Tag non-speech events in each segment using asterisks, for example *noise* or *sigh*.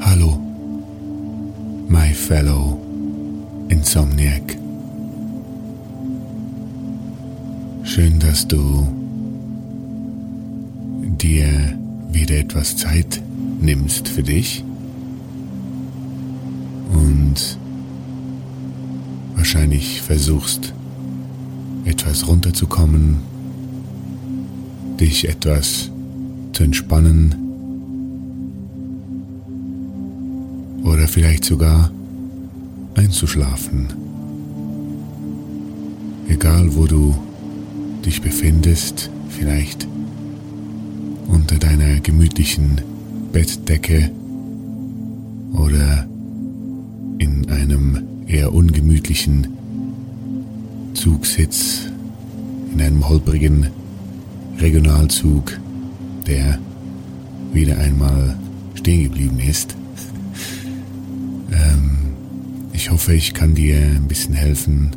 Hallo, my fellow Insomniac. Schön, dass du dir wieder etwas Zeit nimmst für dich und wahrscheinlich versuchst etwas runterzukommen, dich etwas zu entspannen oder vielleicht sogar einzuschlafen. Egal wo du dich befindest, vielleicht unter deiner gemütlichen Bettdecke oder in einem eher ungemütlichen Zugsitz, in einem holprigen Regionalzug, der wieder einmal stehen geblieben ist. Ähm, ich hoffe, ich kann dir ein bisschen helfen,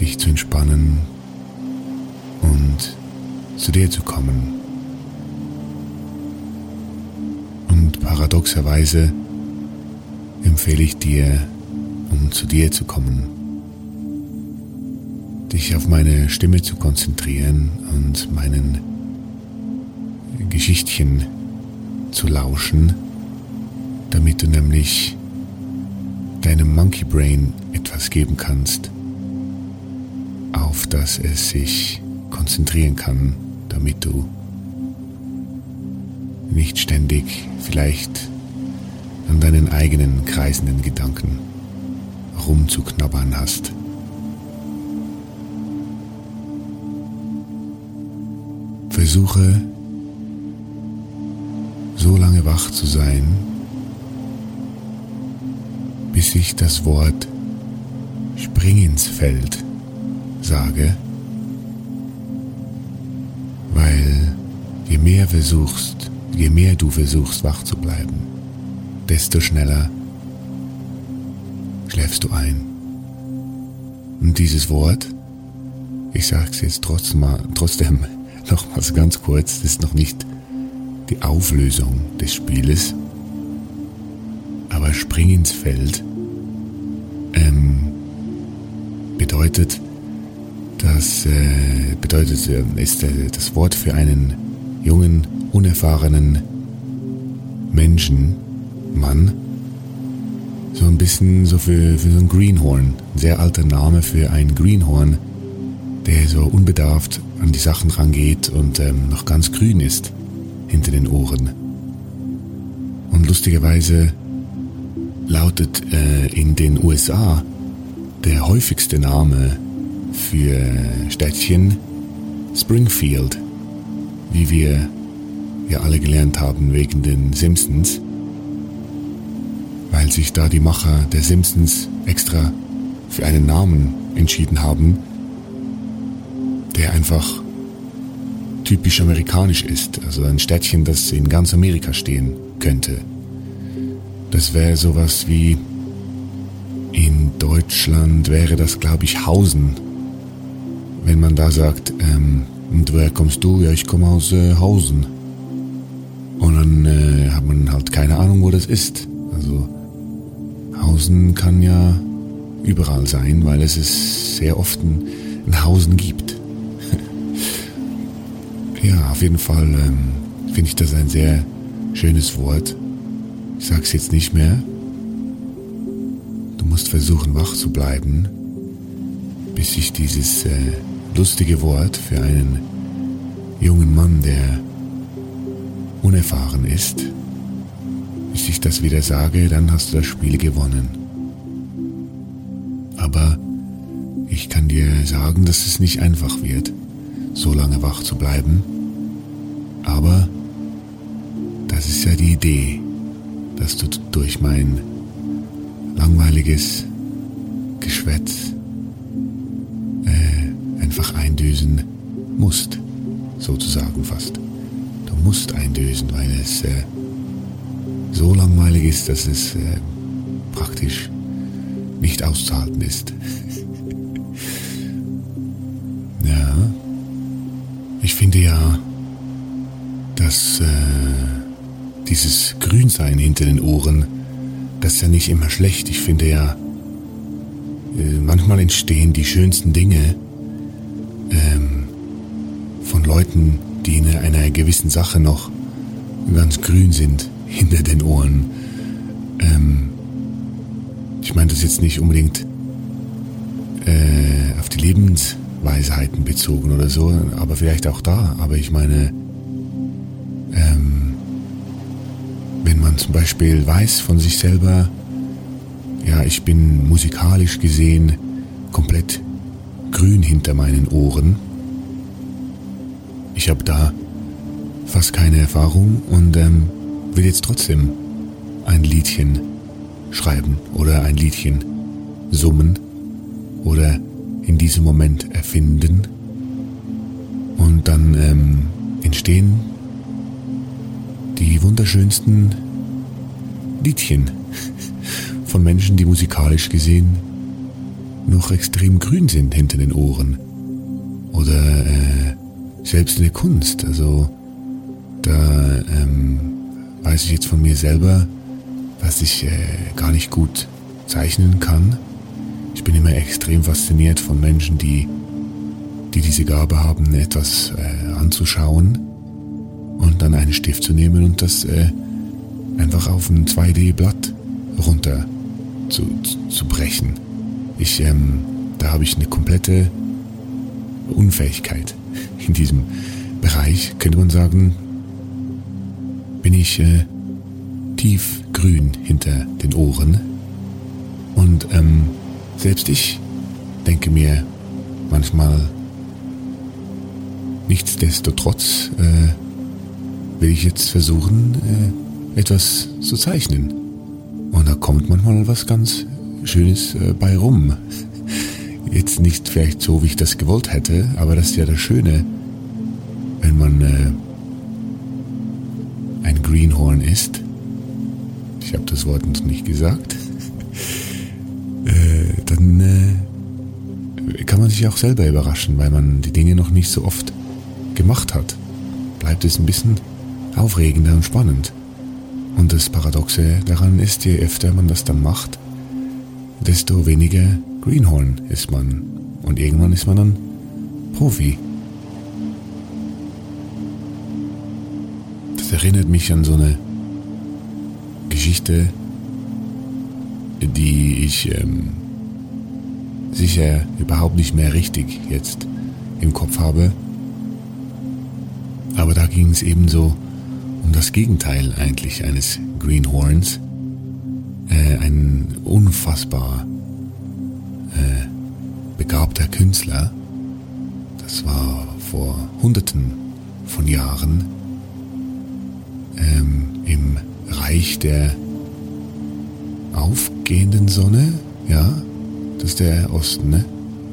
dich zu entspannen und zu dir zu kommen. Und paradoxerweise empfehle ich dir, um zu dir zu kommen, dich auf meine Stimme zu konzentrieren und meinen Geschichtchen zu lauschen, damit du nämlich deinem Monkey Brain etwas geben kannst, auf das es sich konzentrieren kann, damit du nicht ständig vielleicht an deinen eigenen kreisenden Gedanken rumzuknabbern hast. Versuche so lange wach zu sein, bis ich das Wort Spring ins Feld sage, weil je mehr versuchst, je mehr du versuchst wach zu bleiben, desto schneller schläfst du ein. Und dieses Wort, ich sage es jetzt trotzdem, *laughs* trotzdem nochmals ganz kurz, das ist noch nicht die Auflösung des Spieles, Spring ins Feld ähm, bedeutet, das äh, bedeutet, äh, ist äh, das Wort für einen jungen, unerfahrenen Menschen, Mann, so ein bisschen so für, für so ein Greenhorn, ein sehr alter Name für ein Greenhorn, der so unbedarft an die Sachen rangeht und ähm, noch ganz grün ist hinter den Ohren. Und lustigerweise lautet äh, in den USA der häufigste Name für Städtchen Springfield, wie wir ja alle gelernt haben wegen den Simpsons, weil sich da die Macher der Simpsons extra für einen Namen entschieden haben, der einfach typisch amerikanisch ist, also ein Städtchen, das in ganz Amerika stehen könnte. Das wäre sowas wie in Deutschland wäre das, glaube ich, Hausen wenn man da sagt, ähm, und woher kommst du? Ja, ich komme aus äh, Hausen. Und dann äh, hat man halt keine Ahnung, wo das ist. Also Hausen kann ja überall sein, weil es es sehr oft ein, ein Hausen gibt. *laughs* ja, auf jeden Fall ähm, finde ich das ein sehr schönes Wort. Ich sag's jetzt nicht mehr. Du musst versuchen, wach zu bleiben, bis sich dieses äh, lustige Wort für einen jungen Mann, der unerfahren ist, bis ich das wieder sage, dann hast du das Spiel gewonnen. Aber ich kann dir sagen, dass es nicht einfach wird, so lange wach zu bleiben. Aber das ist ja die Idee, dass du durch mein langweiliges Geschwätz äh, einfach eindüsen musst, sozusagen fast. Du musst eindösen, weil es äh, so langweilig ist, dass es äh, praktisch nicht auszuhalten ist. *laughs* ja, ich finde ja, dass äh, dieses Grünsein hinter den Ohren, das ist ja nicht immer schlecht. Ich finde ja, äh, manchmal entstehen die schönsten Dinge ähm, von Leuten, die in einer gewissen Sache noch ganz grün sind hinter den Ohren. Ähm, ich meine das jetzt nicht unbedingt äh, auf die Lebensweisheiten bezogen oder so, aber vielleicht auch da. Aber ich meine, man zum Beispiel weiß von sich selber, ja, ich bin musikalisch gesehen komplett grün hinter meinen Ohren, ich habe da fast keine Erfahrung und ähm, will jetzt trotzdem ein Liedchen schreiben oder ein Liedchen summen oder in diesem Moment erfinden. Und dann ähm, entstehen die wunderschönsten Liedchen von Menschen, die musikalisch gesehen noch extrem grün sind hinter den Ohren. Oder äh, selbst in der Kunst. Also da ähm, weiß ich jetzt von mir selber, was ich äh, gar nicht gut zeichnen kann. Ich bin immer extrem fasziniert von Menschen, die, die diese Gabe haben, etwas äh, anzuschauen und dann einen Stift zu nehmen und das äh, einfach auf ein 2D-Blatt runter zu, zu, brechen. Ich, ähm, da habe ich eine komplette Unfähigkeit in diesem Bereich, könnte man sagen, bin ich äh, tiefgrün hinter den Ohren. Und ähm, selbst ich denke mir manchmal, nichtsdestotrotz äh, will ich jetzt versuchen, äh, etwas zu zeichnen. Und da kommt manchmal was ganz Schönes äh, bei rum. Jetzt nicht vielleicht so, wie ich das gewollt hätte, aber das ist ja das Schöne, wenn man äh, ein Greenhorn ist. Ich habe das Wort noch nicht gesagt. *laughs* äh, dann äh, kann man sich auch selber überraschen, weil man die Dinge noch nicht so oft gemacht hat. Bleibt es ein bisschen aufregender und spannend. Und das Paradoxe daran ist, je öfter man das dann macht, desto weniger Greenhorn ist man. Und irgendwann ist man dann Profi. Das erinnert mich an so eine Geschichte, die ich ähm, sicher überhaupt nicht mehr richtig jetzt im Kopf habe. Aber da ging es ebenso um das Gegenteil eigentlich eines Greenhorns. Äh, ein unfassbar äh, begabter Künstler. Das war vor Hunderten von Jahren ähm, im Reich der aufgehenden Sonne. Ja, das ist der Osten, ne?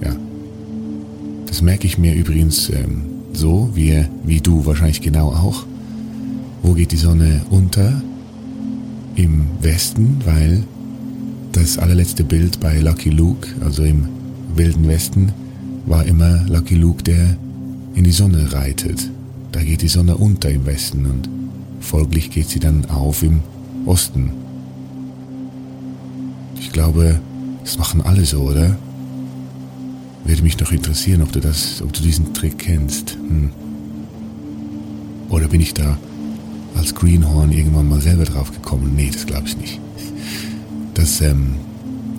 Ja. Das merke ich mir übrigens ähm, so, wie, wie du wahrscheinlich genau auch. Wo geht die Sonne unter? Im Westen, weil das allerletzte Bild bei Lucky Luke, also im Wilden Westen, war immer Lucky Luke, der in die Sonne reitet. Da geht die Sonne unter im Westen und folglich geht sie dann auf im Osten. Ich glaube, das machen alle so, oder? Würde mich noch interessieren, ob du das, ob du diesen Trick kennst. Hm. Oder bin ich da als Greenhorn irgendwann mal selber drauf gekommen? Nee, das glaube ich nicht. Das, ähm,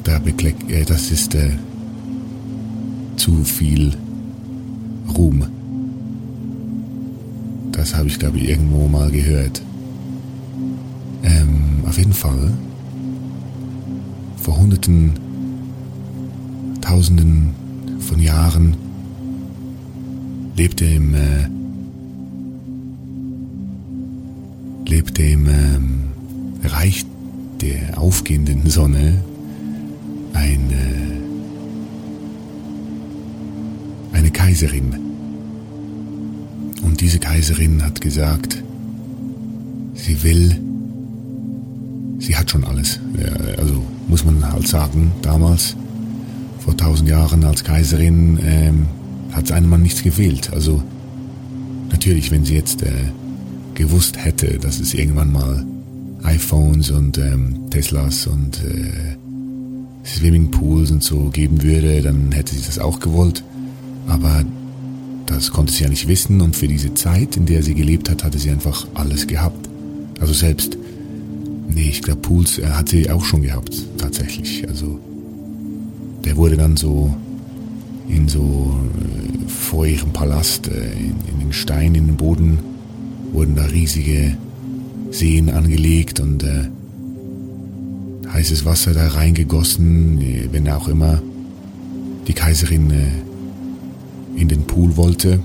da äh, das ist äh, zu viel Ruhm. Das habe ich, glaube ich, irgendwo mal gehört. Ähm, auf jeden Fall, vor hunderten, tausenden von Jahren lebte im, äh, lebte im ähm, Reich der aufgehenden Sonne eine, eine Kaiserin. Und diese Kaiserin hat gesagt, sie will, sie hat schon alles. Also muss man halt sagen, damals, vor tausend Jahren als Kaiserin, ähm, hat einem Mann nichts gefehlt. Also natürlich, wenn sie jetzt äh, gewusst hätte, dass es irgendwann mal iPhones und ähm, Teslas und äh, Swimmingpools und so geben würde, dann hätte sie das auch gewollt. Aber das konnte sie ja nicht wissen und für diese Zeit, in der sie gelebt hat, hatte sie einfach alles gehabt. Also selbst, nee, ich glaube Pools äh, hat sie auch schon gehabt, tatsächlich. Also der wurde dann so in so äh, vor ihrem Palast, äh, in, in den Stein, in den Boden, wurden da riesige Seen angelegt und äh, heißes Wasser da reingegossen, wenn auch immer die Kaiserin äh, in den Pool wollte.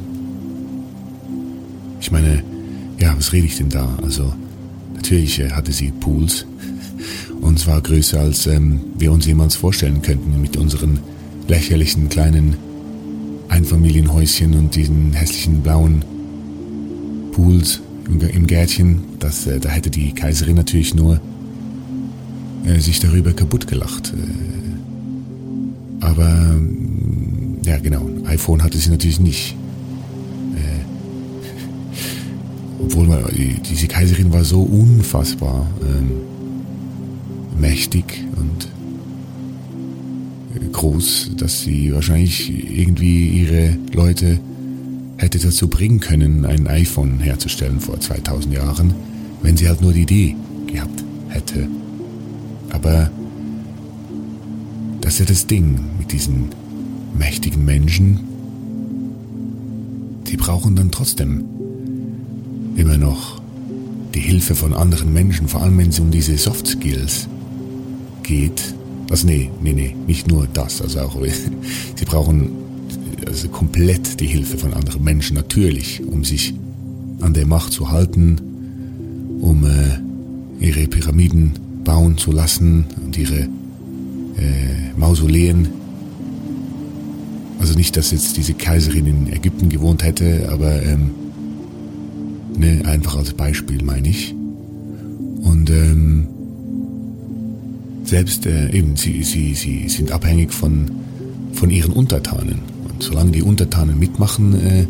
Ich meine, ja, was rede ich denn da? Also natürlich äh, hatte sie Pools *laughs* und zwar größer als ähm, wir uns jemals vorstellen könnten mit unseren lächerlichen kleinen Einfamilienhäuschen und diesen hässlichen blauen Pools im Gärtchen. Das, äh, da hätte die Kaiserin natürlich nur äh, sich darüber kaputt gelacht. Äh, aber ja genau, iPhone hatte sie natürlich nicht. *laughs* Obwohl man, diese Kaiserin war so unfassbar ähm, mächtig und groß, dass sie wahrscheinlich irgendwie ihre Leute hätte dazu bringen können, ein iPhone herzustellen vor 2000 Jahren, wenn sie halt nur die Idee gehabt hätte. Aber das ist ja das Ding mit diesen mächtigen Menschen. Die brauchen dann trotzdem immer noch die Hilfe von anderen Menschen, vor allem wenn es um diese Soft Skills geht. Also nee, nee, nee, nicht nur das, also auch *laughs* sie brauchen also komplett die Hilfe von anderen Menschen natürlich, um sich an der Macht zu halten, um äh, ihre Pyramiden bauen zu lassen und ihre äh, Mausoleen. Also nicht, dass jetzt diese Kaiserin in Ägypten gewohnt hätte, aber ähm, ne, einfach als Beispiel meine ich. Und ähm, selbst äh, eben, sie, sie, sie sind abhängig von, von ihren Untertanen. Solange die Untertanen mitmachen, äh,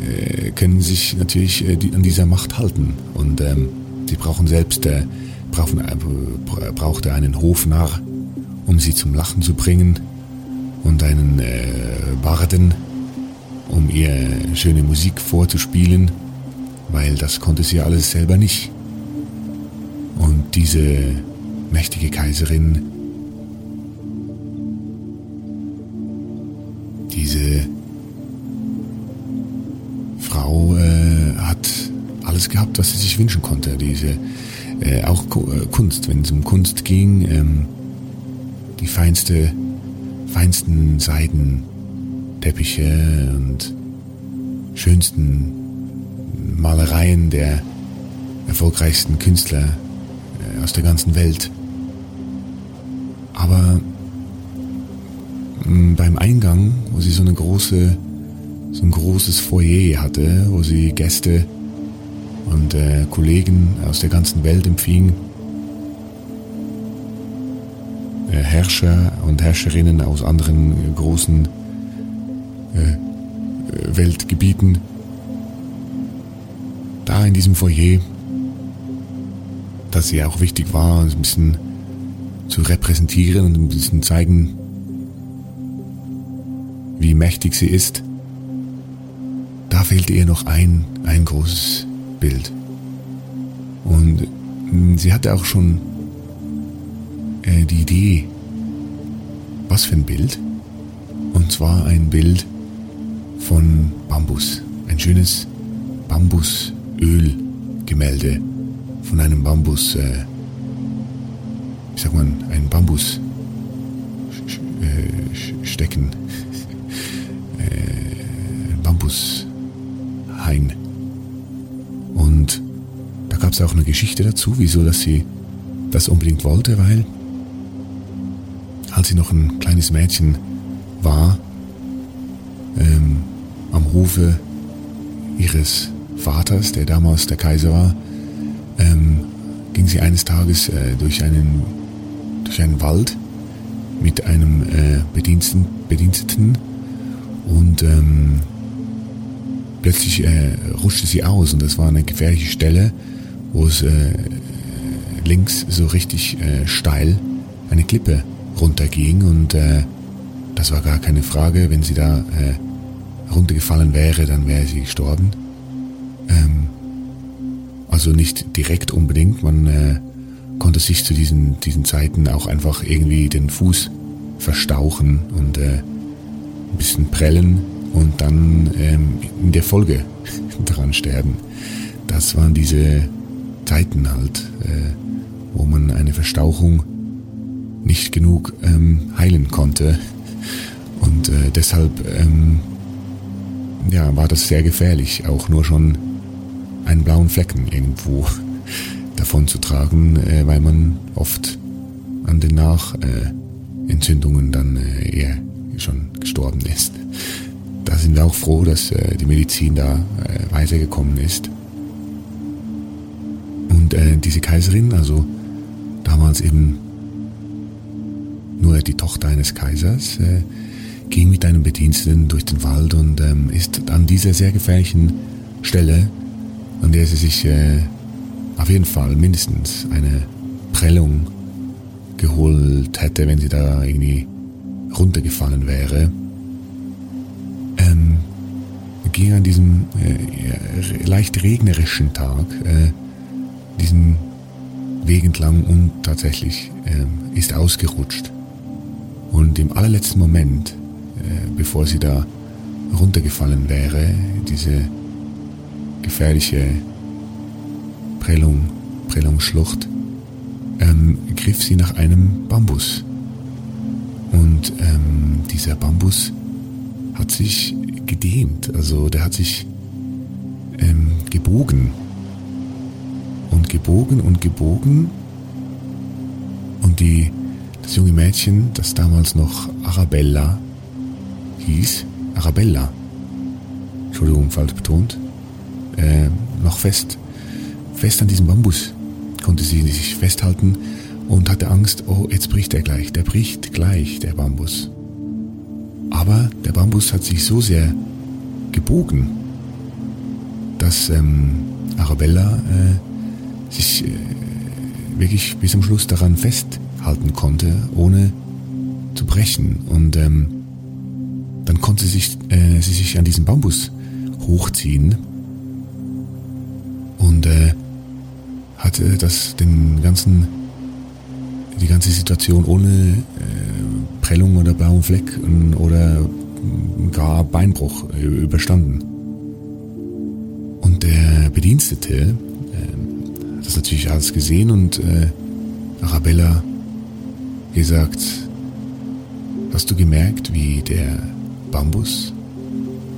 äh, können sich natürlich äh, die, an dieser Macht halten. Und ähm, sie brauchen selbst äh, braucht er einen Hofnarr, um sie zum Lachen zu bringen, und einen äh, Barden, um ihr schöne Musik vorzuspielen, weil das konnte sie alles selber nicht. Und diese mächtige Kaiserin, diese Frau äh, hat alles gehabt, was sie sich wünschen konnte. Diese äh, auch äh, Kunst, wenn es um Kunst ging, ähm, die feinste, feinsten Seidenteppiche und schönsten Malereien der erfolgreichsten Künstler äh, aus der ganzen Welt. Aber beim Eingang, wo sie so eine große, so ein großes Foyer hatte, wo sie Gäste und äh, Kollegen aus der ganzen Welt empfing. Äh, Herrscher und Herrscherinnen aus anderen großen äh, Weltgebieten. Da in diesem Foyer, das ihr auch wichtig war, ein bisschen zu repräsentieren und ein bisschen zeigen, wie mächtig sie ist, da fehlte ihr noch ein, ein großes Bild. Und hm, sie hatte auch schon äh, die Idee, was für ein Bild. Und zwar ein Bild von Bambus. Ein schönes Bambusölgemälde von einem Bambus, äh, ich sag mal, ein Bambus äh, stecken. Bambushain. Und da gab es auch eine Geschichte dazu, wieso dass sie das unbedingt wollte, weil als sie noch ein kleines Mädchen war, ähm, am Rufe ihres Vaters, der damals der Kaiser war, ähm, ging sie eines Tages äh, durch, einen, durch einen Wald mit einem äh, Bediensteten, Bediensteten und ähm, plötzlich äh, rutschte sie aus und das war eine gefährliche Stelle, wo es äh, links so richtig äh, steil eine Klippe runterging und äh, das war gar keine Frage, wenn sie da äh, runtergefallen wäre, dann wäre sie gestorben. Ähm, also nicht direkt unbedingt, man äh, konnte sich zu diesen, diesen Zeiten auch einfach irgendwie den Fuß verstauchen und äh, ein bisschen prellen und dann ähm, in der Folge *laughs* daran sterben. Das waren diese Zeiten halt, äh, wo man eine Verstauchung nicht genug ähm, heilen konnte. Und äh, deshalb ähm, ja, war das sehr gefährlich, auch nur schon einen blauen Flecken irgendwo *laughs* davon zu tragen, äh, weil man oft an den Nachentzündungen dann äh, eher schon gestorben ist. Da sind wir auch froh, dass äh, die Medizin da äh, weitergekommen ist. Und äh, diese Kaiserin, also damals eben nur die Tochter eines Kaisers, äh, ging mit einem Bediensteten durch den Wald und ähm, ist an dieser sehr gefährlichen Stelle, an der sie sich äh, auf jeden Fall mindestens eine Prellung geholt hätte, wenn sie da irgendwie runtergefallen wäre, ähm, ging an diesem äh, leicht regnerischen Tag äh, diesen Weg entlang und tatsächlich äh, ist ausgerutscht. Und im allerletzten Moment, äh, bevor sie da runtergefallen wäre, diese gefährliche Prellung, Prellungsschlucht, ähm, griff sie nach einem Bambus. Und ähm, dieser Bambus hat sich gedehnt, also der hat sich ähm, gebogen. Und gebogen und gebogen. Und die das junge Mädchen, das damals noch Arabella hieß, Arabella, Entschuldigung, falsch betont, äh, noch fest, fest an diesem Bambus konnte sie sich festhalten und hatte Angst, oh, jetzt bricht er gleich, der bricht gleich, der Bambus. Aber der Bambus hat sich so sehr gebogen, dass ähm, Arabella äh, sich äh, wirklich bis zum Schluss daran fest halten konnte, ohne zu brechen. Und ähm, dann konnte sie sich, äh, sie sich an diesen Bambus hochziehen und äh, hatte das den ganzen die ganze Situation ohne äh, Prellung oder blauen Fleck oder gar Beinbruch überstanden. Und der Bedienstete äh, hat das natürlich alles gesehen und äh, Arabella gesagt, hast du gemerkt, wie der Bambus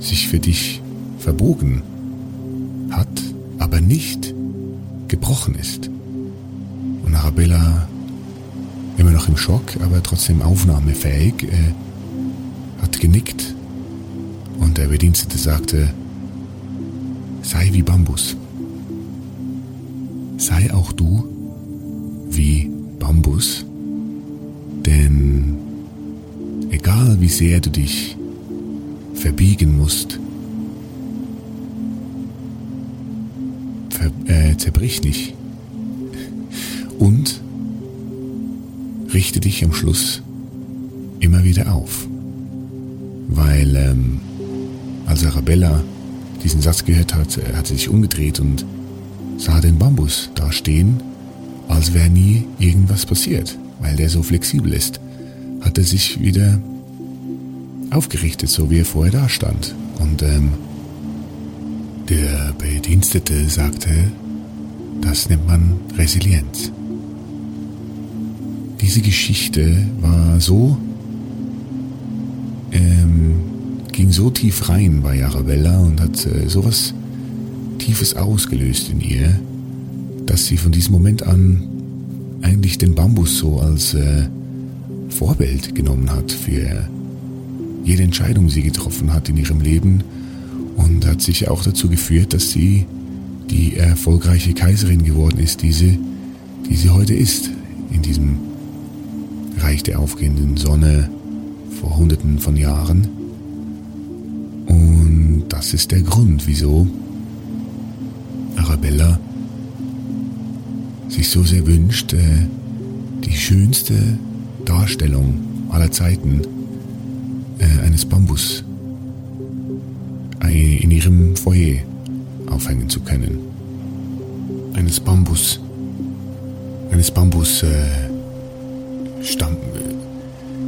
sich für dich verbogen hat, aber nicht gebrochen ist. Und Arabella, immer noch im Schock, aber trotzdem aufnahmefähig, äh, hat genickt und der Bedienstete sagte, sei wie Bambus. Sei auch du wie Bambus denn egal wie sehr du dich verbiegen musst, ver, äh, zerbrich nicht. Und richte dich am Schluss immer wieder auf. Weil ähm, als Arabella diesen Satz gehört hat, äh, hat sie sich umgedreht und sah den Bambus da stehen, als wäre nie irgendwas passiert, weil der so flexibel ist. Hat er sich wieder aufgerichtet, so wie er vorher da stand. Und ähm, der Bedienstete sagte, das nennt man Resilienz. Diese Geschichte war so, ähm, ging so tief rein bei Arabella und hat äh, sowas Tiefes ausgelöst in ihr, dass sie von diesem Moment an eigentlich den Bambus so als äh, Vorbild genommen hat für jede Entscheidung, die sie getroffen hat in ihrem Leben und hat sich auch dazu geführt, dass sie die erfolgreiche Kaiserin geworden ist, die sie, die sie heute ist, in diesem Reich der aufgehenden Sonne vor hunderten von Jahren. Und das ist der Grund, wieso Arabella sich so sehr wünscht, äh, die schönste Darstellung aller Zeiten äh, eines Bambus in ihrem Foyer aufhängen zu können. Eines Bambus, eines Bambus äh, Stamm.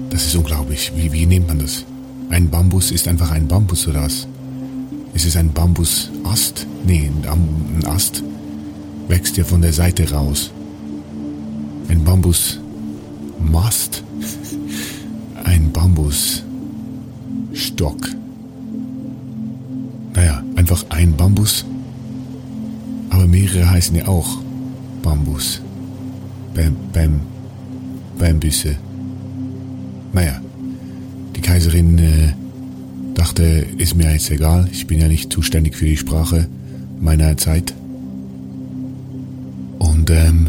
Das ist unglaublich. Wie, wie nennt man das? Ein Bambus ist einfach ein Bambus oder was? Ist es ein Bambusast? Nee, ein Ast wächst ja von der Seite raus. Ein Bambusmast. *laughs* Ein Bambusstock. Naja, einfach ein Bambus. Aber mehrere heißen ja auch Bambus. Bam, Bam, Bambüsse. Naja, die Kaiserin äh, dachte, ist mir jetzt egal, ich bin ja nicht zuständig für die Sprache meiner Zeit. Und ähm,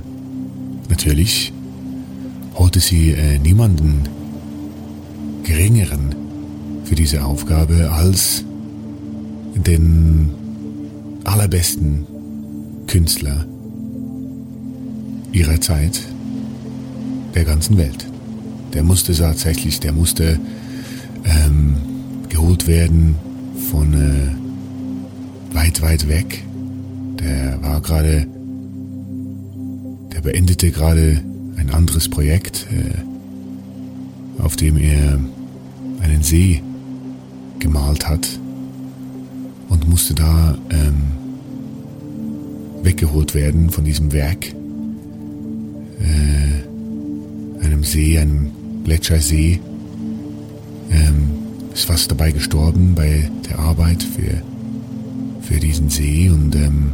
natürlich holte sie äh, niemanden geringeren für diese Aufgabe als den allerbesten Künstler ihrer Zeit der ganzen Welt. Der musste tatsächlich, der musste ähm, geholt werden von äh, weit, weit weg. Der war gerade, der beendete gerade ein anderes Projekt, äh, auf dem er einen See gemalt hat und musste da ähm, weggeholt werden von diesem Werk, äh, einem See, einem Gletschersee. Ähm, ist fast dabei gestorben bei der Arbeit für, für diesen See und ähm,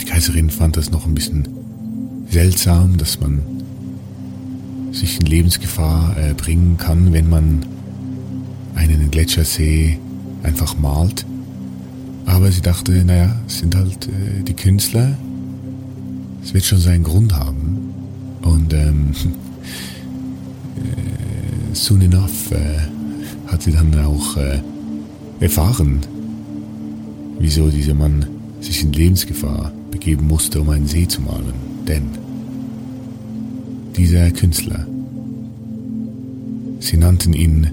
die Kaiserin fand das noch ein bisschen seltsam, dass man sich in Lebensgefahr äh, bringen kann, wenn man einen Gletschersee einfach malt. Aber sie dachte, naja, es sind halt äh, die Künstler. Es wird schon seinen Grund haben. Und ähm, *laughs* äh, soon enough äh, hat sie dann auch äh, erfahren, wieso dieser Mann sich in Lebensgefahr begeben musste, um einen See zu malen. Denn dieser Künstler, sie nannten ihn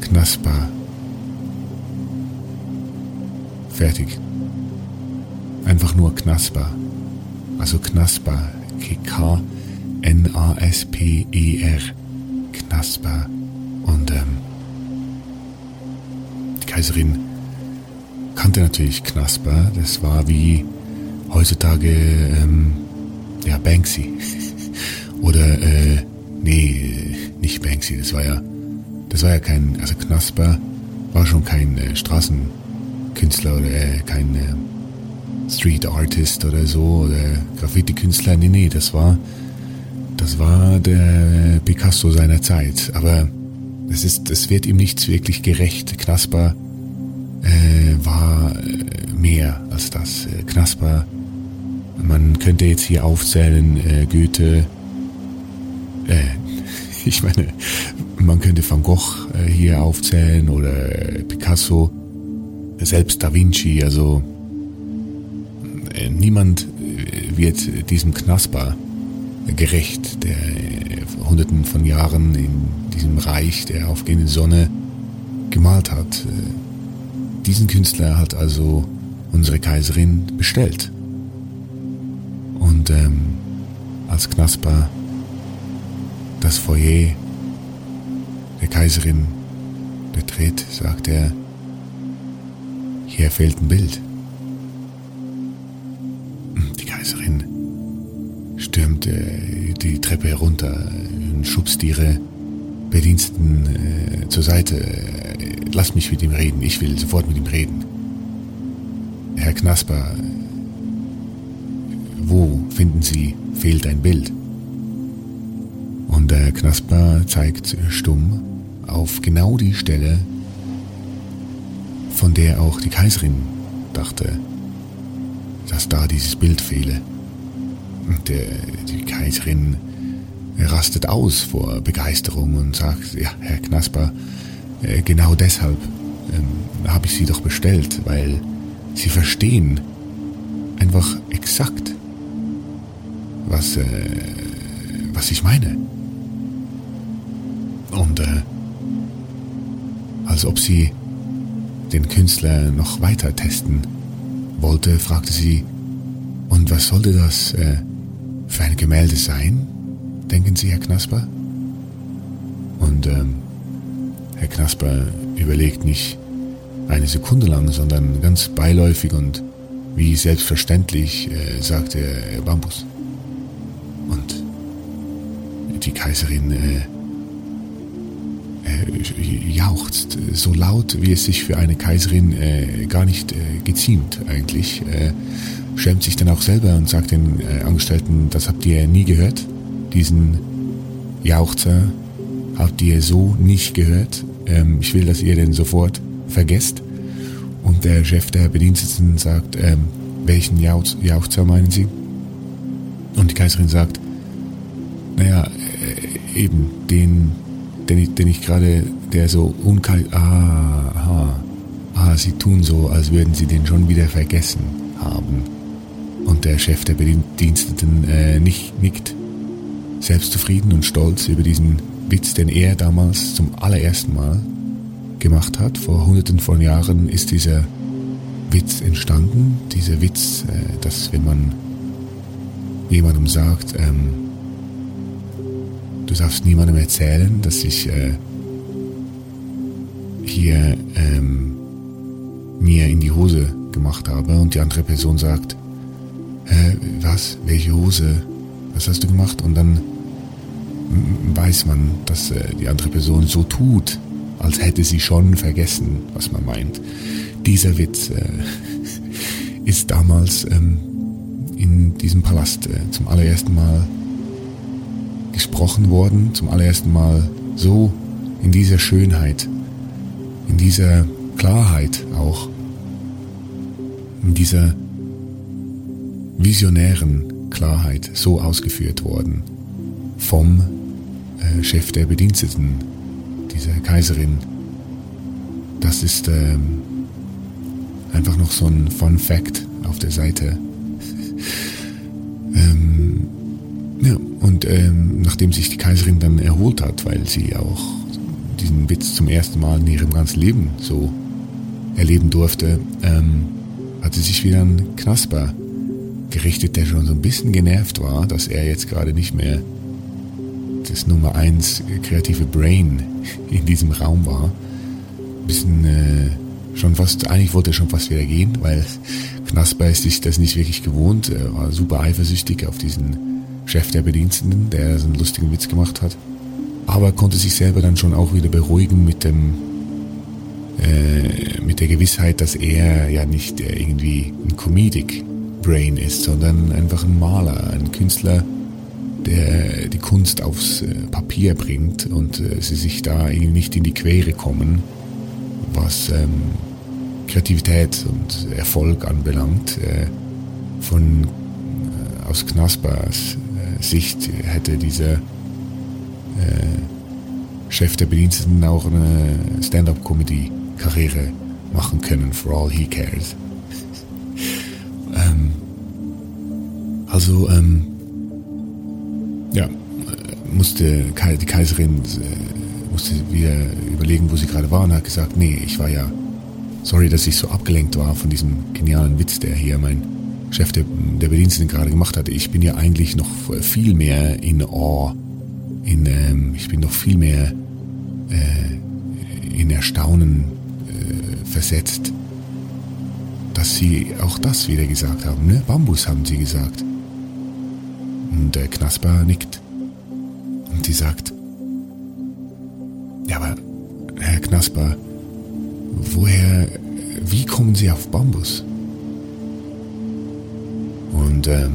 Knasper. Fertig. Einfach nur Knasper. Also Knasper. K-N-A-S-P-E-R. Knasper. Und ähm, die Kaiserin kannte natürlich Knasper. Das war wie heutzutage ähm, ja Banksy. *laughs* Oder äh, nee, nicht Banksy. Das war ja das war ja kein, also Knasper war schon kein äh, Straßenkünstler oder äh, kein äh, Street Artist oder so oder Graffiti-Künstler. Nee, nee, das war, das war der Picasso seiner Zeit. Aber es ist, es wird ihm nichts wirklich gerecht. Knasper äh, war äh, mehr als das. Äh, Knasper, man könnte jetzt hier aufzählen, äh, Goethe, äh, *laughs* ich meine, Man könnte Van Gogh äh, hier aufzählen oder Picasso, selbst Da Vinci, also niemand äh, wird diesem Knasper gerecht, der hunderten von Jahren in diesem Reich der aufgehenden Sonne gemalt hat. Diesen Künstler hat also unsere Kaiserin bestellt. Und ähm, als Knasper das Foyer der Kaiserin betritt, sagt er, hier fehlt ein Bild. Die Treppe herunter und schubst ihre Bediensteten äh, zur Seite. Lass mich mit ihm reden, ich will sofort mit ihm reden. Herr Knasper, wo finden Sie fehlt ein Bild? Und der Knasper zeigt stumm auf genau die Stelle, von der auch die Kaiserin dachte, dass da dieses Bild fehle. Und der, die Kaiserin rastet aus vor Begeisterung und sagt, ja, Herr Knasper, äh, genau deshalb ähm, habe ich Sie doch bestellt, weil Sie verstehen einfach exakt, was, äh, was ich meine. Und äh, als ob sie den Künstler noch weiter testen wollte, fragte sie, und was sollte das äh, für ein Gemälde sein, denken Sie, Herr Knasper? Und ähm, Herr Knasper überlegt nicht eine Sekunde lang, sondern ganz beiläufig und wie selbstverständlich äh, sagte er Bambus. Und die Kaiserin äh, äh, jauchzt, so laut, wie es sich für eine Kaiserin äh, gar nicht äh, geziemt eigentlich. Schämt sich dann auch selber und sagt den äh, Angestellten, das habt ihr nie gehört, diesen Jauchzer habt ihr so nicht gehört. Ähm, ich will, dass ihr den sofort vergesst. Und der Chef der Bediensteten sagt, ähm, welchen Jauch Jauchzer meinen Sie? Und die Kaiserin sagt, naja, äh, eben den den ich, ich gerade, der so unkalt, ah, aha, ah, sie tun so, als würden sie den schon wieder vergessen haben. Und der Chef der Bediensteten äh, nicht, nickt, selbstzufrieden und stolz über diesen Witz, den er damals zum allerersten Mal gemacht hat. Vor hunderten von Jahren ist dieser Witz entstanden. Dieser Witz, äh, dass wenn man jemandem sagt, ähm, Du darfst niemandem erzählen, dass ich äh, hier ähm, mir in die Hose gemacht habe und die andere Person sagt, äh, was, welche Hose, was hast du gemacht? Und dann weiß man, dass äh, die andere Person so tut, als hätte sie schon vergessen, was man meint. Dieser Witz äh, *laughs* ist damals ähm, in diesem Palast äh, zum allerersten Mal gesprochen worden, zum allerersten Mal so in dieser Schönheit, in dieser Klarheit auch, in dieser visionären Klarheit so ausgeführt worden vom äh, Chef der Bediensteten, dieser Kaiserin. Das ist ähm, einfach noch so ein Fun Fact auf der Seite. *laughs* ähm, ja, und ähm, nachdem sich die Kaiserin dann erholt hat, weil sie auch diesen Witz zum ersten Mal in ihrem ganzen Leben so erleben durfte, ähm, hat sie sich wieder an Knasper gerichtet, der schon so ein bisschen genervt war, dass er jetzt gerade nicht mehr das Nummer eins kreative Brain in diesem Raum war. Ein bisschen äh, schon fast, eigentlich wollte er schon fast wieder gehen, weil Knasper ist sich das nicht wirklich gewohnt, er war super eifersüchtig auf diesen Chef der Bediensteten, der so einen lustigen Witz gemacht hat. Aber konnte sich selber dann schon auch wieder beruhigen mit dem, äh, mit der Gewissheit, dass er ja nicht äh, irgendwie ein Comedic Brain ist, sondern einfach ein Maler, ein Künstler, der die Kunst aufs äh, Papier bringt und äh, sie sich da irgendwie nicht in die Quere kommen, was ähm, Kreativität und Erfolg anbelangt. Äh, von äh, aus Knaspers Sicht hätte dieser äh, Chef der Bediensteten auch eine Stand-up-Comedy-Karriere machen können, for all he cares. Also, ähm, ja, musste die Kaiserin äh, musste wieder überlegen, wo sie gerade war und hat gesagt, nee, ich war ja, sorry, dass ich so abgelenkt war von diesem genialen Witz, der hier mein Chef der, der Bediensteten gerade gemacht hatte. Ich bin ja eigentlich noch viel mehr in Awe, in, ähm, ich bin noch viel mehr äh, in Erstaunen äh, versetzt, dass sie auch das wieder gesagt haben. Ne? Bambus haben sie gesagt. Und der Knasper nickt. Und sie sagt, ja, aber Herr Knasper, woher, wie kommen Sie auf Bambus? Und ähm,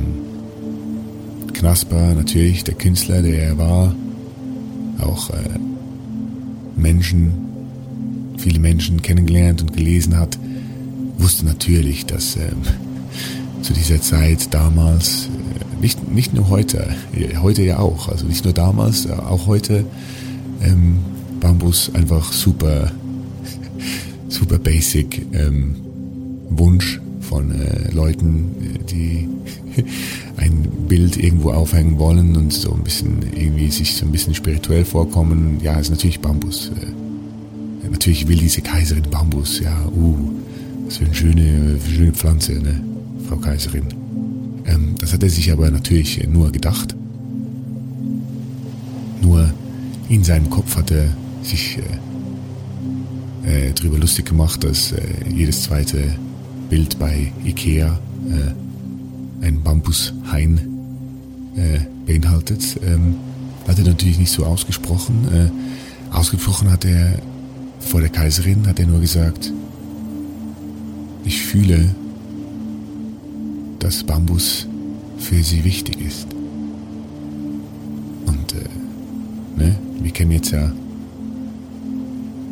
Knasper, natürlich der Künstler, der er war, auch äh, Menschen, viele Menschen kennengelernt und gelesen hat, wusste natürlich, dass ähm, zu dieser Zeit damals, äh, nicht, nicht nur heute, heute ja auch, also nicht nur damals, äh, auch heute, ähm, Bambus einfach super, *laughs* super basic ähm, Wunsch von äh, Leuten, die *laughs* ein Bild irgendwo aufhängen wollen und so ein bisschen irgendwie sich so ein bisschen spirituell vorkommen. Ja, ist natürlich Bambus. Äh, natürlich will diese Kaiserin Bambus. Ja, uh, was für eine schöne, schöne Pflanze, ne, Frau Kaiserin. Ähm, das hat er sich aber natürlich nur gedacht. Nur in seinem Kopf hat er sich äh, äh, drüber lustig gemacht, dass äh, jedes zweite Bild bei Ikea äh, ein Bambushain äh, beinhaltet. Ähm, hat er natürlich nicht so ausgesprochen. Äh, ausgesprochen hat er vor der Kaiserin, hat er nur gesagt, ich fühle, dass Bambus für sie wichtig ist. Und äh, ne, wir kennen jetzt ja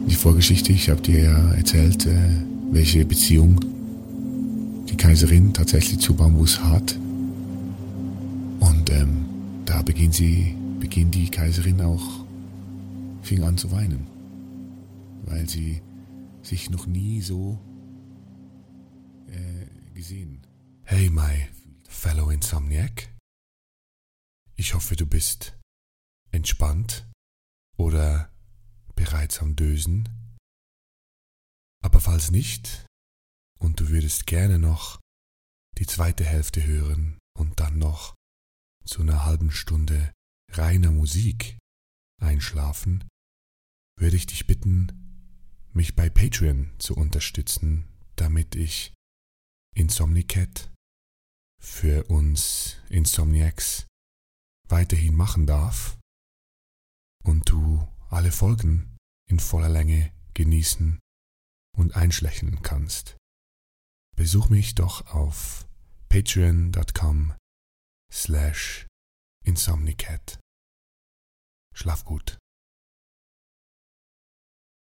die Vorgeschichte. Ich habe dir ja erzählt, äh, welche Beziehung die Kaiserin tatsächlich zu Bambus hat. Und ähm, da beginnt sie, beginnt die Kaiserin auch, fing an zu weinen, weil sie sich noch nie so äh, gesehen. Hey, my fellow Insomniac. Ich hoffe, du bist entspannt oder bereits am Dösen. Aber falls nicht, und du würdest gerne noch die zweite Hälfte hören und dann noch zu einer halben Stunde reiner Musik einschlafen, würde ich dich bitten, mich bei Patreon zu unterstützen, damit ich Insomnicat für uns Insomniacs weiterhin machen darf und du alle Folgen in voller Länge genießen und einschlächen kannst. Besuch mich doch auf patreon.com slash insomnicat. Schlaf gut.